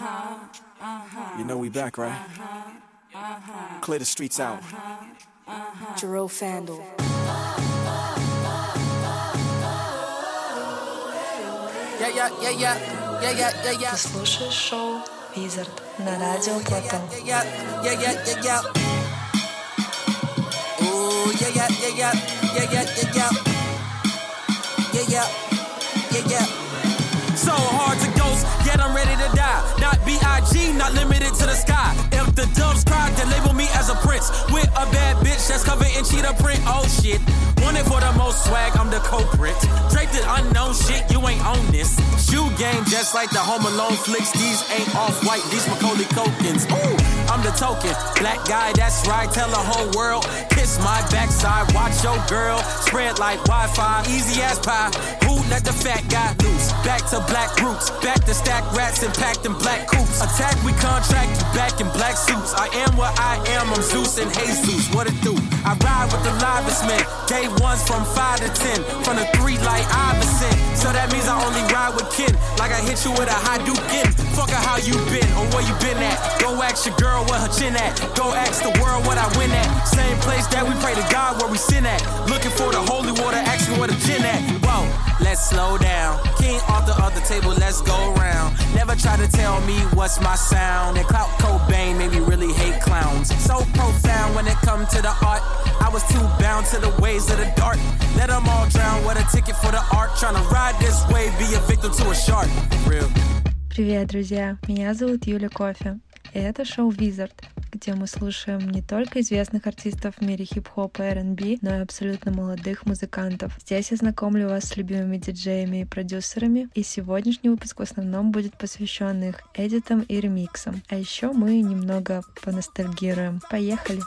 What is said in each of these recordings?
Uh-huh. You know we back, right? Uh-huh. Clear the streets out. Uh-huh. Jerome Fandle. Yeah, yeah, yeah, yeah. Yeah, yeah, yeah, yeah. Ты слушаешь шоу Wizard на радио Платон. Yeah, yeah, yeah, yeah. Ooh, yeah, yeah, yeah. Yeah, yeah, yeah, yeah. Yeah, yeah, yeah, yeah. So hard to ghost, yet I'm ready not not limited to the sky. If the doves cry, then label me as a prince. With a bad bitch that's covered in cheetah print. Oh shit. Wanted for the most swag, I'm the culprit. Draped in unknown shit, you ain't on this. Shoe game just like the Home Alone flicks. These ain't off white, these Macaulay Culkins. Ooh, I'm the token. Black guy, that's right. Tell the whole world. Kiss my backside, watch your girl. Spread like Wi Fi, easy as pie. Who let the fat guy loose? Back to black roots. Back to stack rats and packed in black coops. Attack, we contract you back in black suits. I am what I am, I'm Zeus and Jesus. What it do? I ride with the livest men. Day ones from 5 to 10. From the 3 like Iverson. So that means I only ride with kin. Like I hit you with a Hadouken. Fuck how you been or where you been at. Go ask your girl where her chin at. Go ask the world what I win at. Same place that we pray to God where we sin at. Looking for the holy water, ask me where the gin at. Whoa, let's slow down. King off the other table, let's go round. Never try to tell me what's my sound. And Clout Cobain made me really hate clowns. So profound when it come to the art. I was too bound to the ways of the dark. Let them all drown. What a ticket for the art. Trying to ride this wave, be a victim to a shark. Real. Привет, друзья! Меня зовут Юля Кофе. Это шоу Wizard, где мы слушаем не только известных артистов в мире хип-хопа и R&B, но и абсолютно молодых музыкантов. Здесь я знакомлю вас с любимыми диджеями и продюсерами, и сегодняшний выпуск в основном будет посвящен их эдитам и ремиксам. А еще мы немного поностальгируем. Поехали!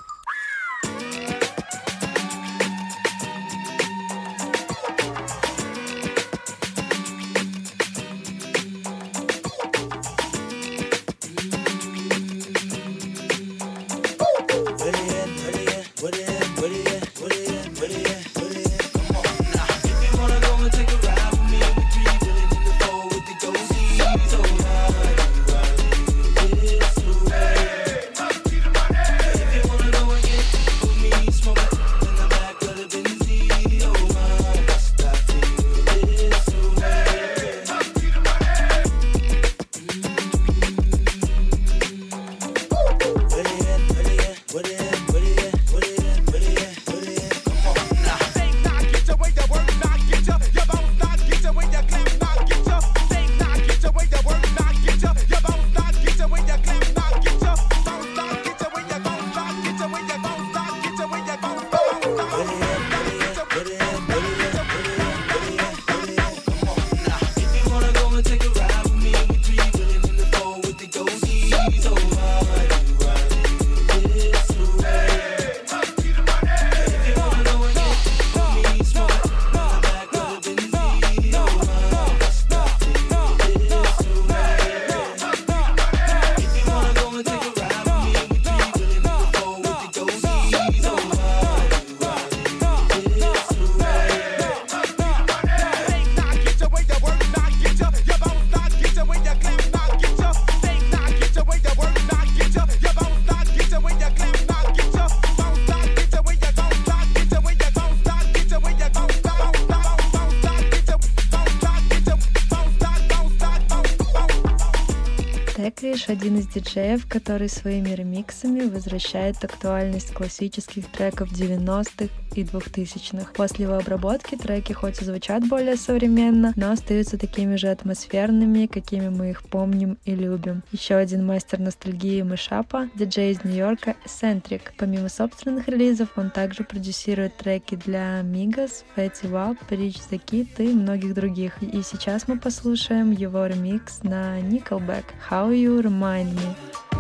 Диджеев, который своими ремиксами возвращает актуальность классических треков 90-х и 2000-х. После его обработки треки хоть и звучат более современно, но остаются такими же атмосферными, какими мы их помним и любим. Еще один мастер ностальгии мышапа — диджей из Нью-Йорка Eccentric. Помимо собственных релизов, он также продюсирует треки для Migos, Fatty Wap, Rich the Kid и многих других. И сейчас мы послушаем его ремикс на Nickelback «How You Remind Me».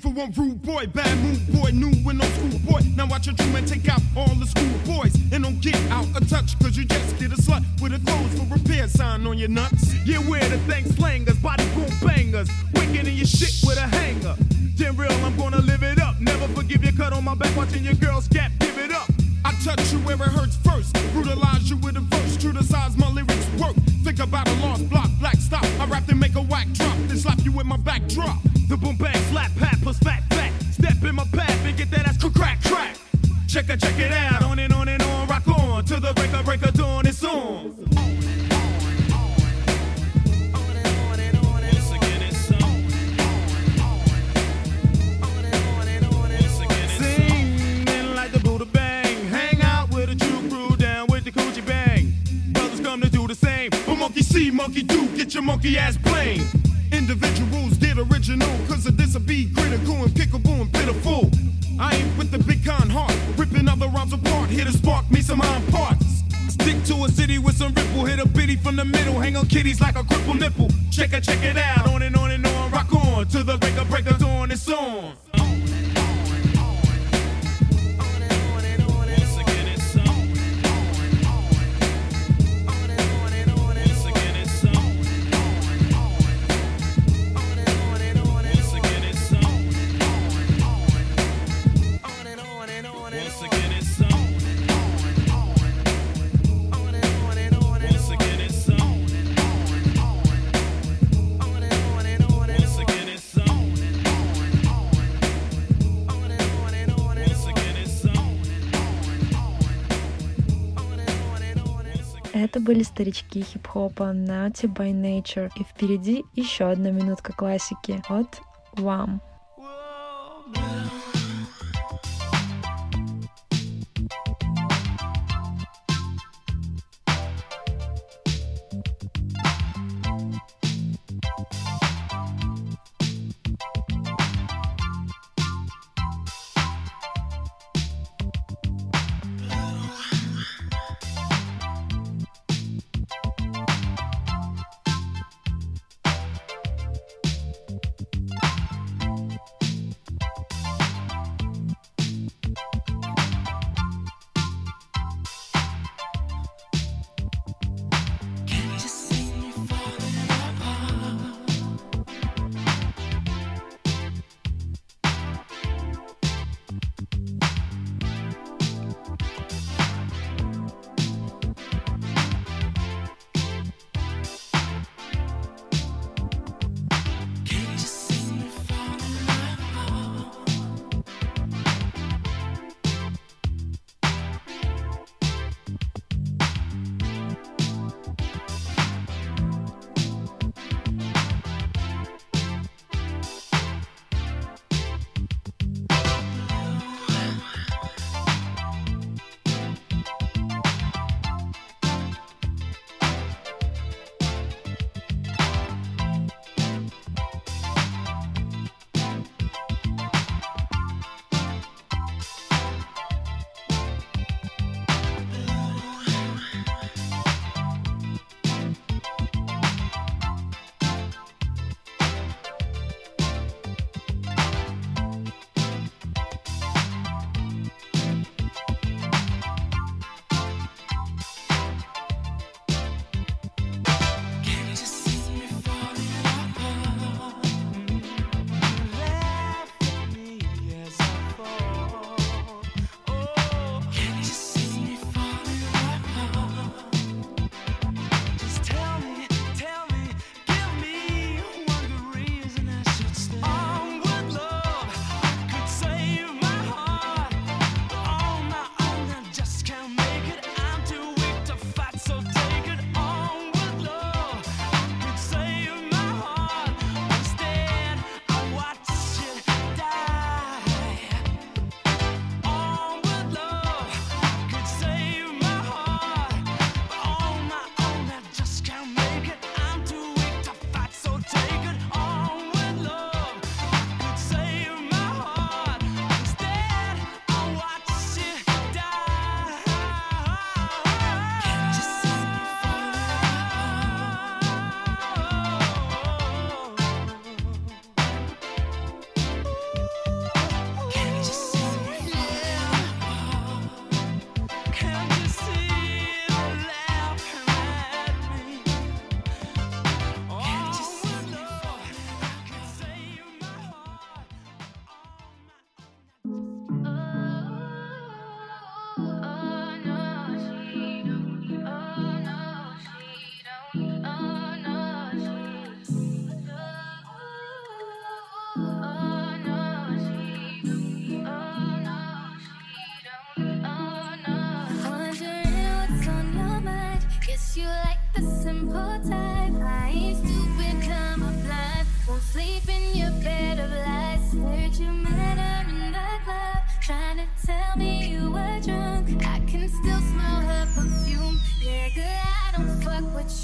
For one rude boy, bad mood boy, new and old school boy. Now watch your true man take out all the school boys and don't get out of touch, cause you just get a slut with a clothes for repair sign on your nuts. Yeah, we're the thing slangers, body boom bangers. Wicked in your shit with a hanger. Damn real, I'm gonna live it up. Never forgive your cut on my back, watching your girl scap, give it up. I touch you where it hurts first, brutalize you with a verse, true to size my lyrics work. Think about a lost block, black stop. I rap and make a whack drop, then slap you with my backdrop. The boom bang slap pat plus fat fat. Step in my path and get that ass crack crack. Check it, check it out, on and on and on, rock on to the break of break of dawn. It's on. Monkey see, monkey do, get your monkey ass blamed. Individuals did original, cause of this will be critical and kickable and pitiful. I ain't with the big con heart, ripping other rhymes apart, here to spark me some hind parts. Stick to a city with some ripple, hit a bitty from the middle, hang on kitties like a crippled nipple. Check it, check it out, on and on and on, rock on to the break of break of dawn. It's on. Были старички хип-хопа Naughty by Nature. И впереди еще одна минутка классики от Вам.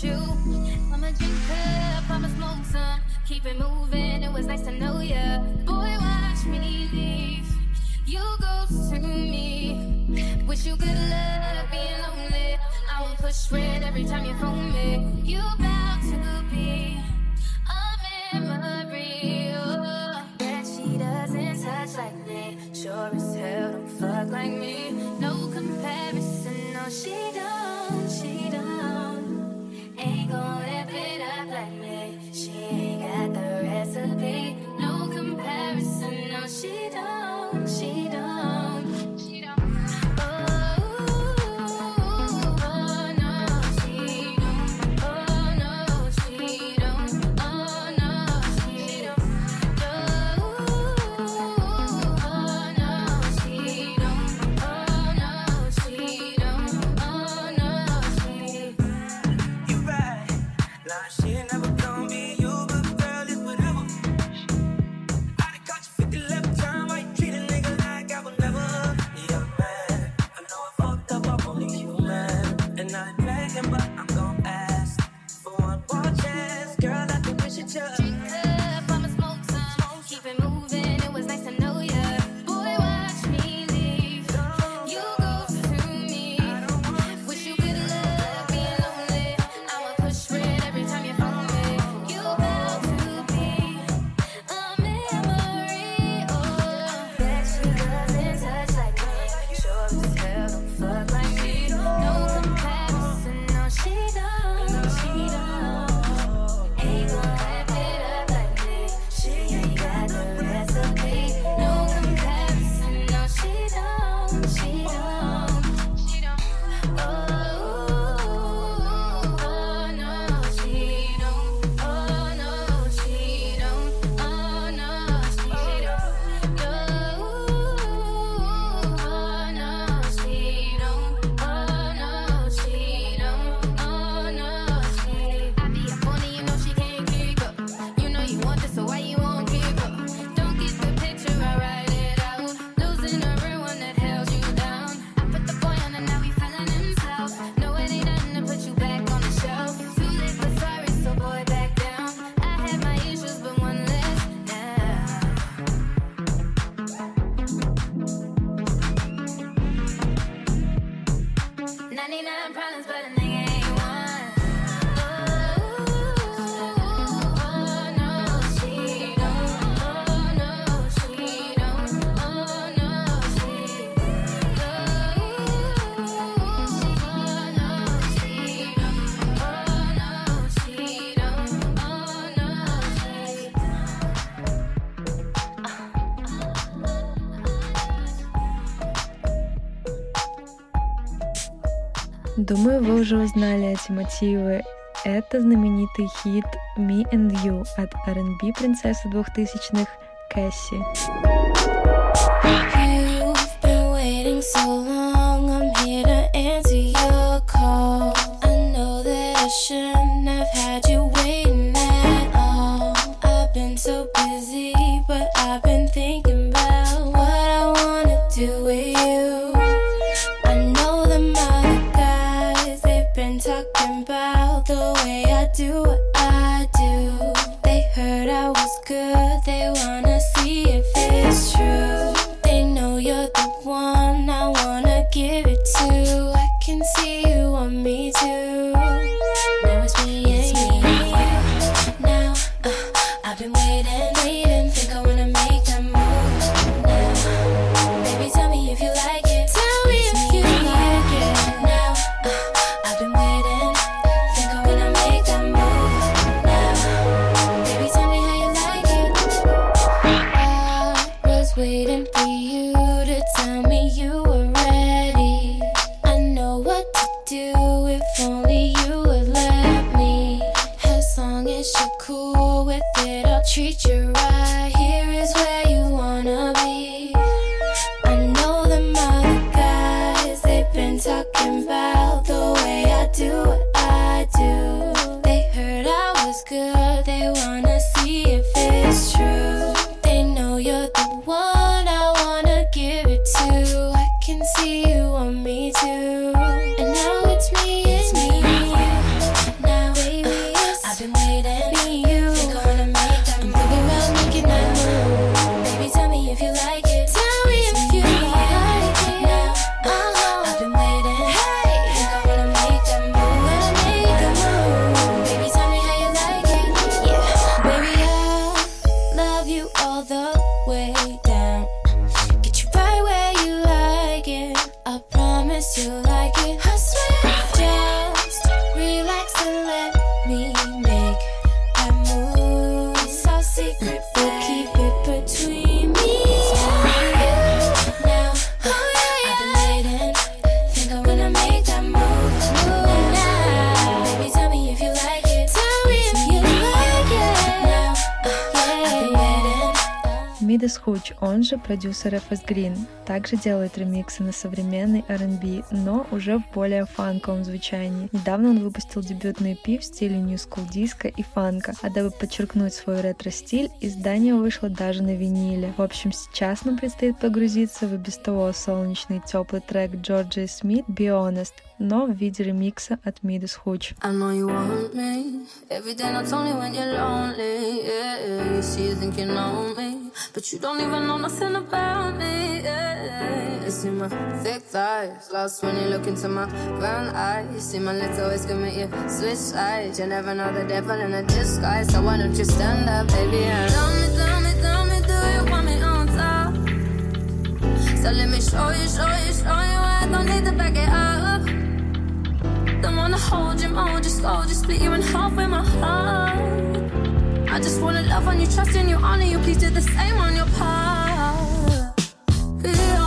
you. I'm a drinker, I'm a smoke some. Keep it moving, it was nice to know ya. Boy, watch me leave. You go to me. Wish you good luck being lonely. I will push red every time you phone me. You're bound to be a memory. Oh, that she doesn't touch like me. Sure as hell don't fuck like me. No comparison, no, she don't it up like me. She ain't got the recipe, no comparison, no she don't. 99 problems, but a nigga Думаю, вы уже узнали эти мотивы. Это знаменитый хит «Me and You» от R&B принцессы 2000-х Кэсси. this Хуч, он же продюсер FS Green, также делает ремиксы на современный R&B, но уже в более фанковом звучании. Недавно он выпустил дебютный EP в стиле New School диска и фанка, а дабы подчеркнуть свой ретро-стиль, издание вышло даже на виниле. В общем, сейчас нам предстоит погрузиться в и без того солнечный теплый трек Джорджа и Смит «Be Honest», но в виде ремикса от Мидас Хуч. But you don't don't even know nothing about me. Yeah. You see my thick thighs, lost when you look into my brown eyes. You see my lips always commit you switch sides. You never know the devil in a disguise. So why don't you stand up, baby? And tell me, tell me, tell me, do you want me on top? So let me show you, show you, show you. I don't need to back it up. Don't wanna hold you, mold you, scold you, split you in half with my heart. I just wanna love on you, trust in you, honor you. Please do the same on your part. Yeah.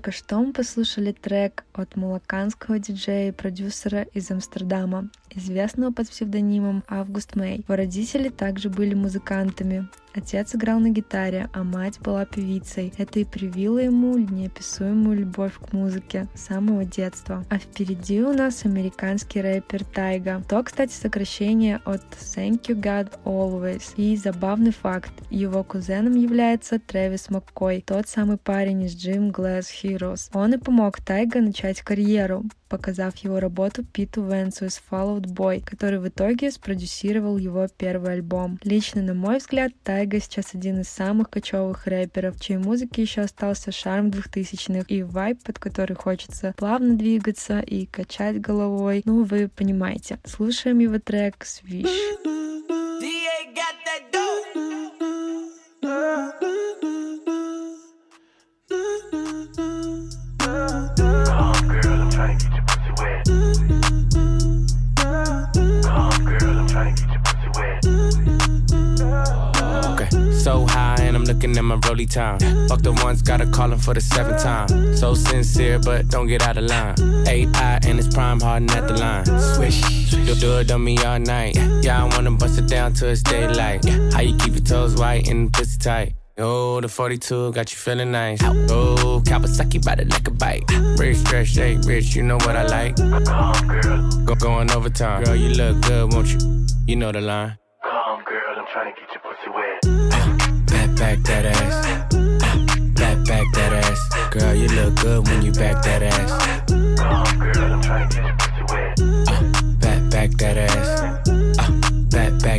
Только что мы послушали трек от малаканского диджея и продюсера из Амстердама, известного под псевдонимом Август Мэй. Его родители также были музыкантами. Отец играл на гитаре, а мать была певицей. Это и привило ему неописуемую любовь к музыке с самого детства. А впереди у нас американский рэпер Тайга. То, кстати, сокращение от Thank You God Always. И забавный факт, его кузеном является Трэвис Маккой, тот самый парень из Jim Glass Heroes. Он и помог Тайга начать карьеру, показав его работу Питу Венсу из Fall Out Boy, который в итоге спродюсировал его первый альбом. Лично, на мой взгляд, Тайга сейчас один из самых кочевых рэперов, чьей музыке еще остался шарм 2000-х и вайб, под который хочется плавно двигаться и качать головой. Ну, вы понимаете. Слушаем его трек «Свищ». I'm trying to get your Okay, so high and I'm looking at my rolly time. Fuck the ones, gotta call him for the seventh time. So sincere, but don't get out of line. AI and it's prime harden at the line. Swish, you'll do it on me all night. Yeah, I wanna bust it down till it's daylight. How you keep your toes white and pussy tight? Oh, the 42 got you feeling nice. Oh, Kawasaki by the like a bite. Rich, stretch, shake, rich, you know what I like. Go going overtime. Girl, you look good, won't you? You know the line. Come, girl, I'm trying to get your pussy wet. Back, back that ass. Back, back that ass. Girl, you look good when you back that ass. Come, girl, I'm trying to get your pussy wet. Back, back that ass. Uh,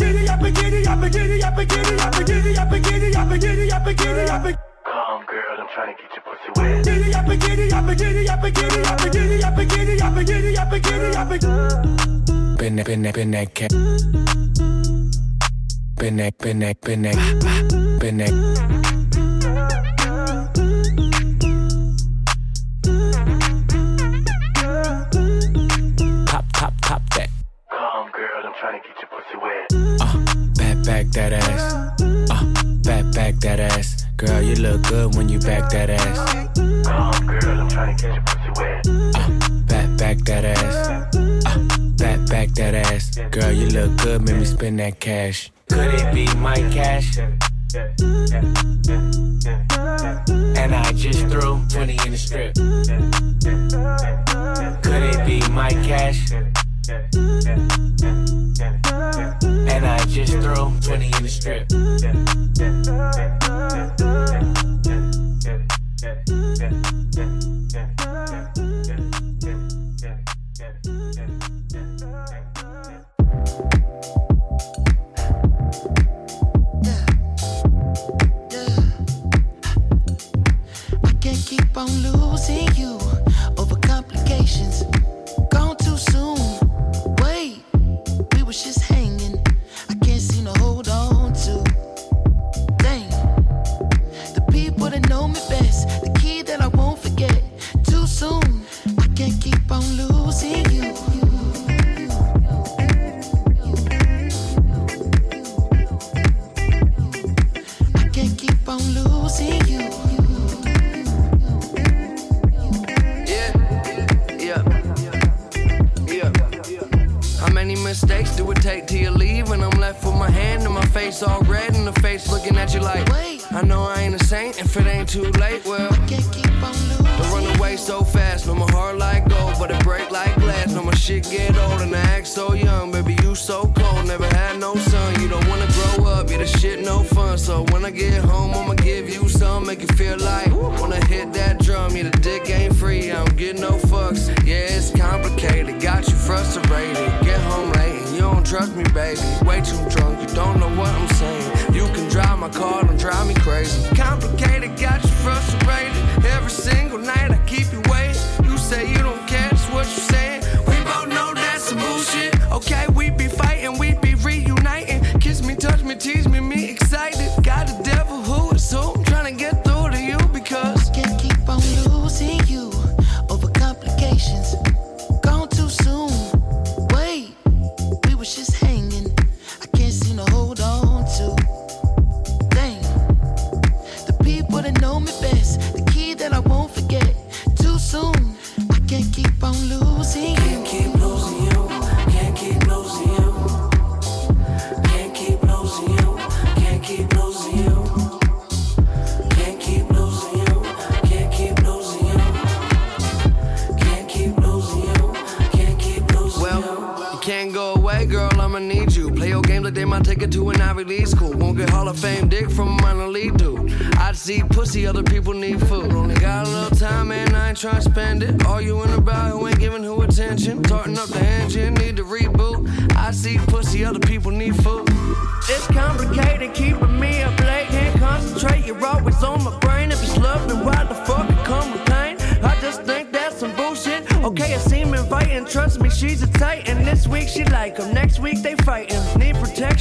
Giddy up and giddy Come girl, I'm trying to get your pussy wet. Giddy that, that, that that, trying to get uh, back, back that ass. Uh, back, back that ass. Girl, you look good when you back that ass. Come, girl, I'm trying to get your pussy wet. Uh, back, back that ass. Uh, back, back that ass. Girl, you look good, make me spend that cash. Could it be my cash? And I just threw 20 in the strip. Could it be my cash? And I just throw 20 in the strip. Yeah. okay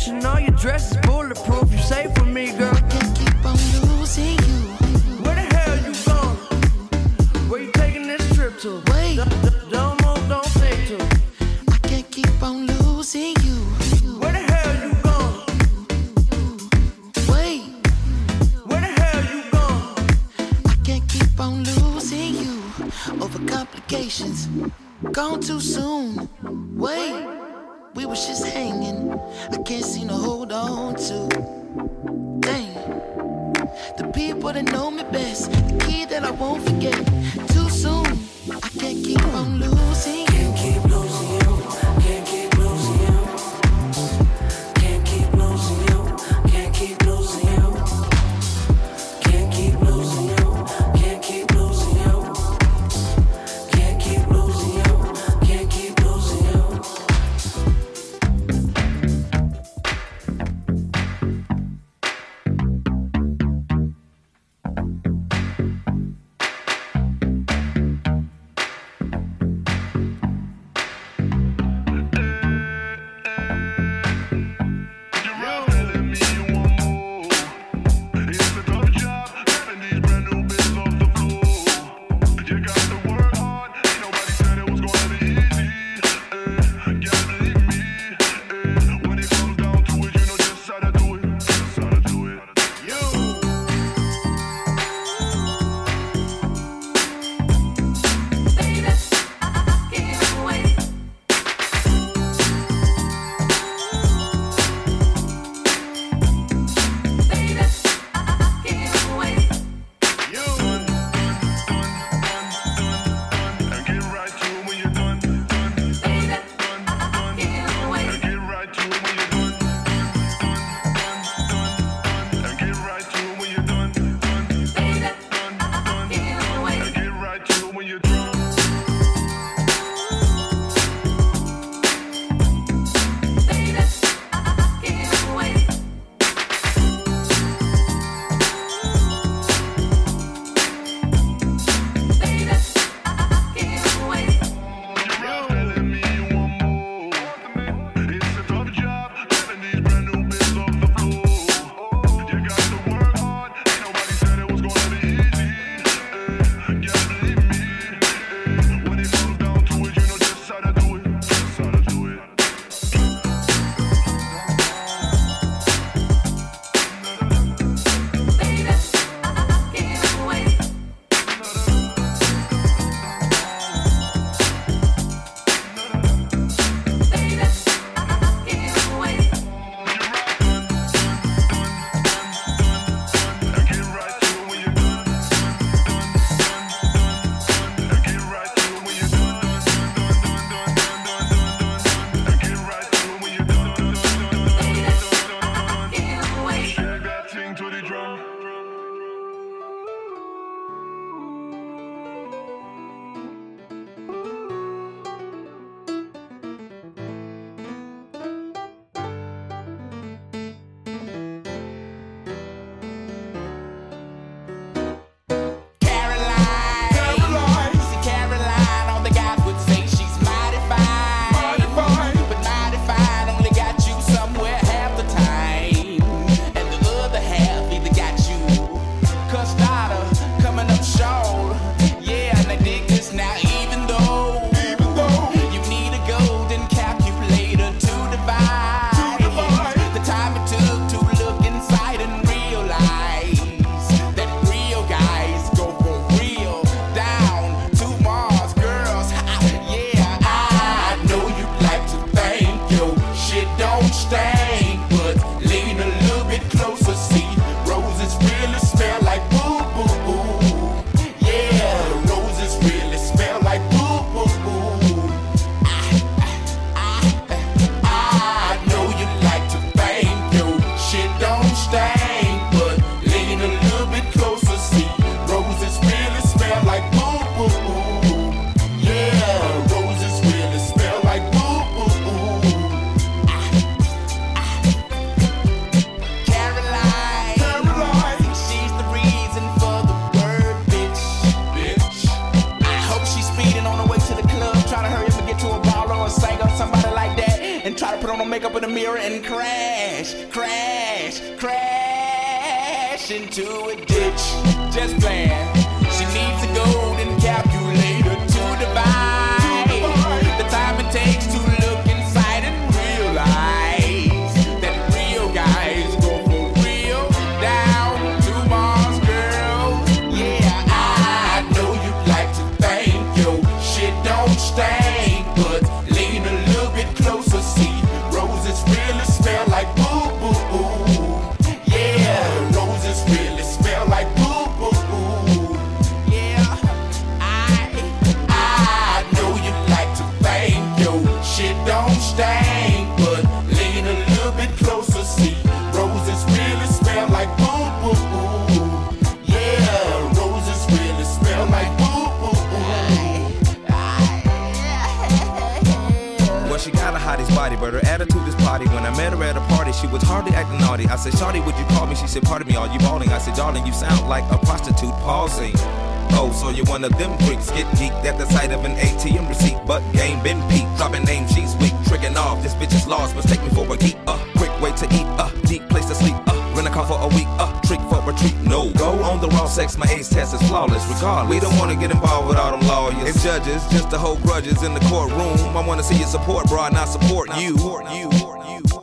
you know your dress bulletproof. You safe with me, girl. I can't keep on losing you. Where the hell you going? Where you taking this trip to? Wait. Don't, don't move, don't think to. I can't keep on losing you. Where the hell you going? Wait. Where the hell you going? I can't keep on losing you over complications. Gone too soon. Wait was just hanging. I can't seem to hold on to. Dang. The people that know me best, the key that I won't forget. Body, but her attitude is potty. When I met her at a party, she was hardly acting naughty. I said, Shawty, would you call me? She said, Pardon me, are you balling? I said, Darling, you sound like a prostitute pausing. Oh, so you're one of them freaks. Get geeked at the sight of an ATM receipt, but game been peaked. Dropping names, she's weak, tricking off. This bitch is lost, mistake me for a geek. Uh, quick way to eat, uh, deep place to sleep. Uh, rent a car for a week, uh, trick retreat. No, go on the raw sex, my ace test is flawless. Regardless, we don't wanna get involved with all them lawyers and judges, just to hold grudges in the courtroom. I wanna see you support, bro, not support you. you.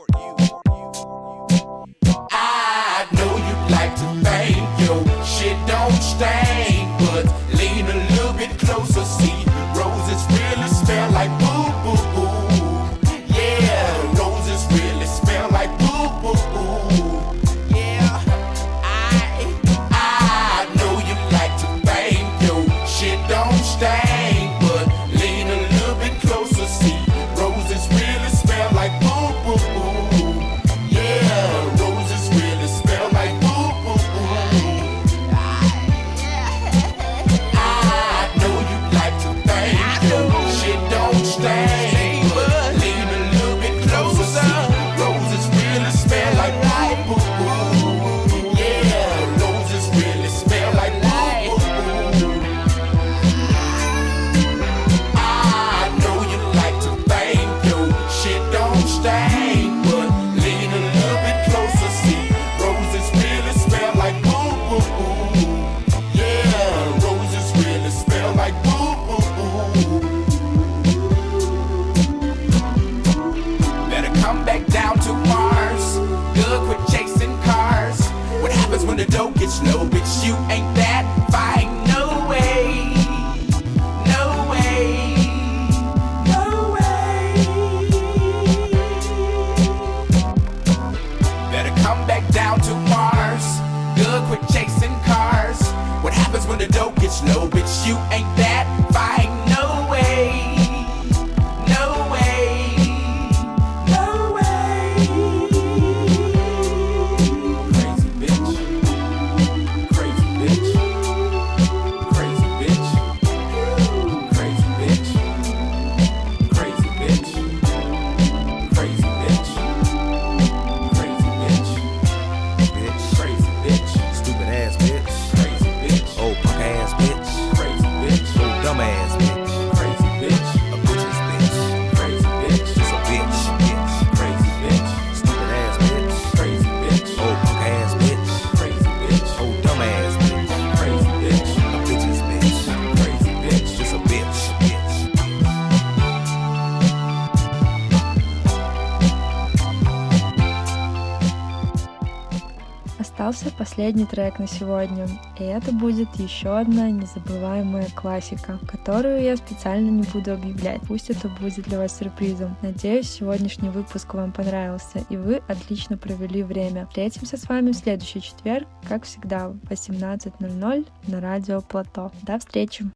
Остался последний трек на сегодня, и это будет еще одна незабываемая классика, которую я специально не буду объявлять. Пусть это будет для вас сюрпризом. Надеюсь, сегодняшний выпуск вам понравился, и вы отлично провели время. Встретимся с вами в следующий четверг, как всегда, в 18.00 на радио Плато. До встречи!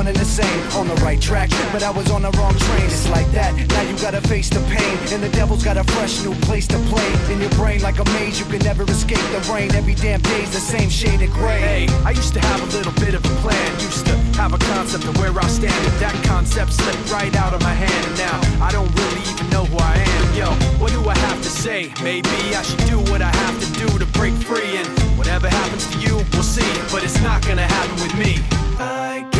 One and the same. On the right track, but I was on the wrong train. It's like that. Now you gotta face the pain. And the devil's got a fresh new place to play. In your brain, like a maze, you can never escape the rain. Every damn day's the same shade of gray. Hey, I used to have a little bit of a plan. Used to have a concept of where I stand. And that concept slipped right out of my hand. And now I don't really even know who I am. Yo, what do I have to say? Maybe I should do what I have to do to break free. And whatever happens to you, we'll see. But it's not gonna happen with me. I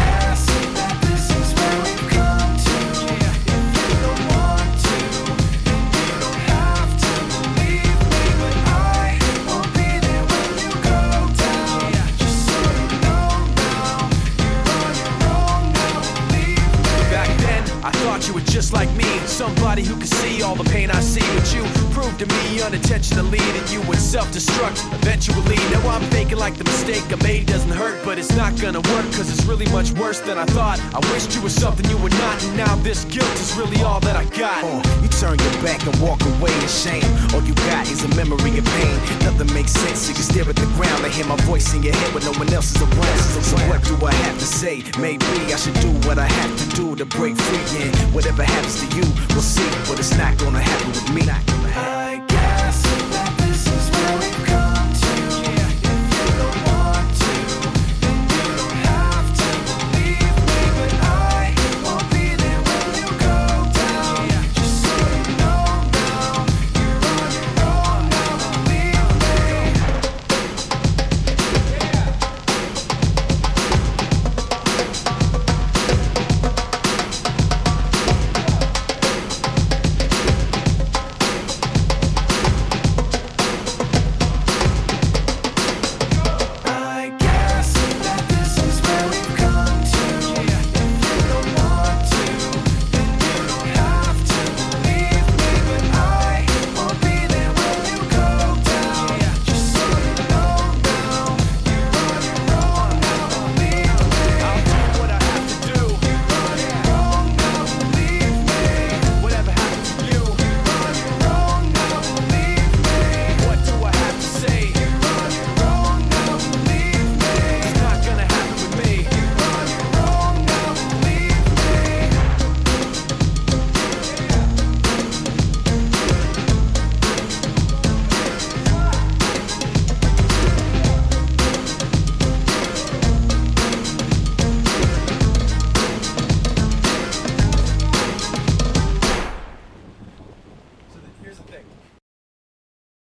just like me. Somebody who can see all the pain I see. with you proved to me unintentionally that you would self destruct eventually. Now I'm faking like the mistake I made doesn't hurt, but it's not gonna work because it's really much worse than I thought. I wished you were something you were not, and now this guilt is really all that I got. Uh, you turn your back and walk away in shame. All you got is a memory of pain. Nothing makes sense. You can stare at the ground and hear my voice in your head when no one else is around. So what do I have to say? Maybe I should do what I have to do to break free. And whatever happens to you, we'll see. But it's not gonna happen with me. I